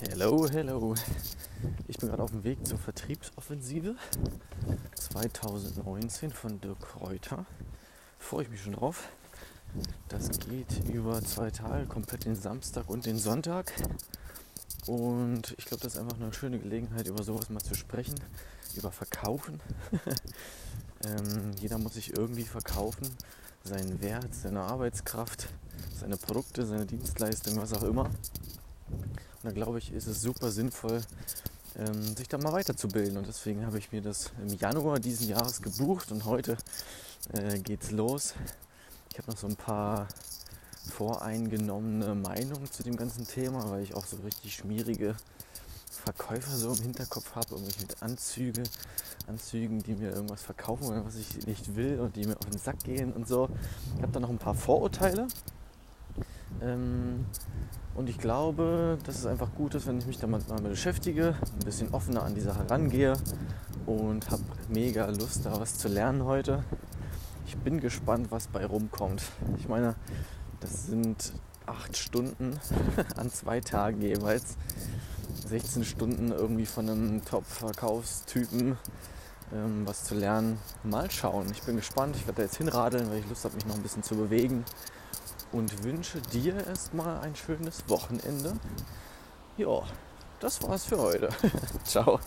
Hello, hello. Ich bin gerade auf dem Weg zur Vertriebsoffensive 2019 von Dirk Kräuter. Freue ich mich schon drauf. Das geht über zwei Tage, komplett den Samstag und den Sonntag. Und ich glaube, das ist einfach eine schöne Gelegenheit, über sowas mal zu sprechen, über Verkaufen. ähm, jeder muss sich irgendwie verkaufen, seinen Wert, seine Arbeitskraft, seine Produkte, seine Dienstleistungen, was auch immer. Und da glaube ich, ist es super sinnvoll, ähm, sich da mal weiterzubilden. Und deswegen habe ich mir das im Januar diesen Jahres gebucht und heute äh, es los. Ich habe noch so ein paar voreingenommene Meinungen zu dem ganzen Thema, weil ich auch so richtig schmierige Verkäufer so im Hinterkopf habe, irgendwelche mit Anzüge, Anzügen, die mir irgendwas verkaufen oder was ich nicht will und die mir auf den Sack gehen und so. Ich habe da noch ein paar Vorurteile. Ähm, und ich glaube, dass es einfach gut ist, wenn ich mich damit mal beschäftige, ein bisschen offener an die Sache rangehe und habe mega Lust, da was zu lernen heute. Ich bin gespannt, was bei rumkommt. Ich meine, das sind acht Stunden an zwei Tagen jeweils. 16 Stunden irgendwie von einem Top-Verkaufstypen ähm, was zu lernen. Mal schauen. Ich bin gespannt. Ich werde da jetzt hinradeln, weil ich Lust habe, mich noch ein bisschen zu bewegen und wünsche dir erstmal ein schönes Wochenende. Ja, das war's für heute. Ciao.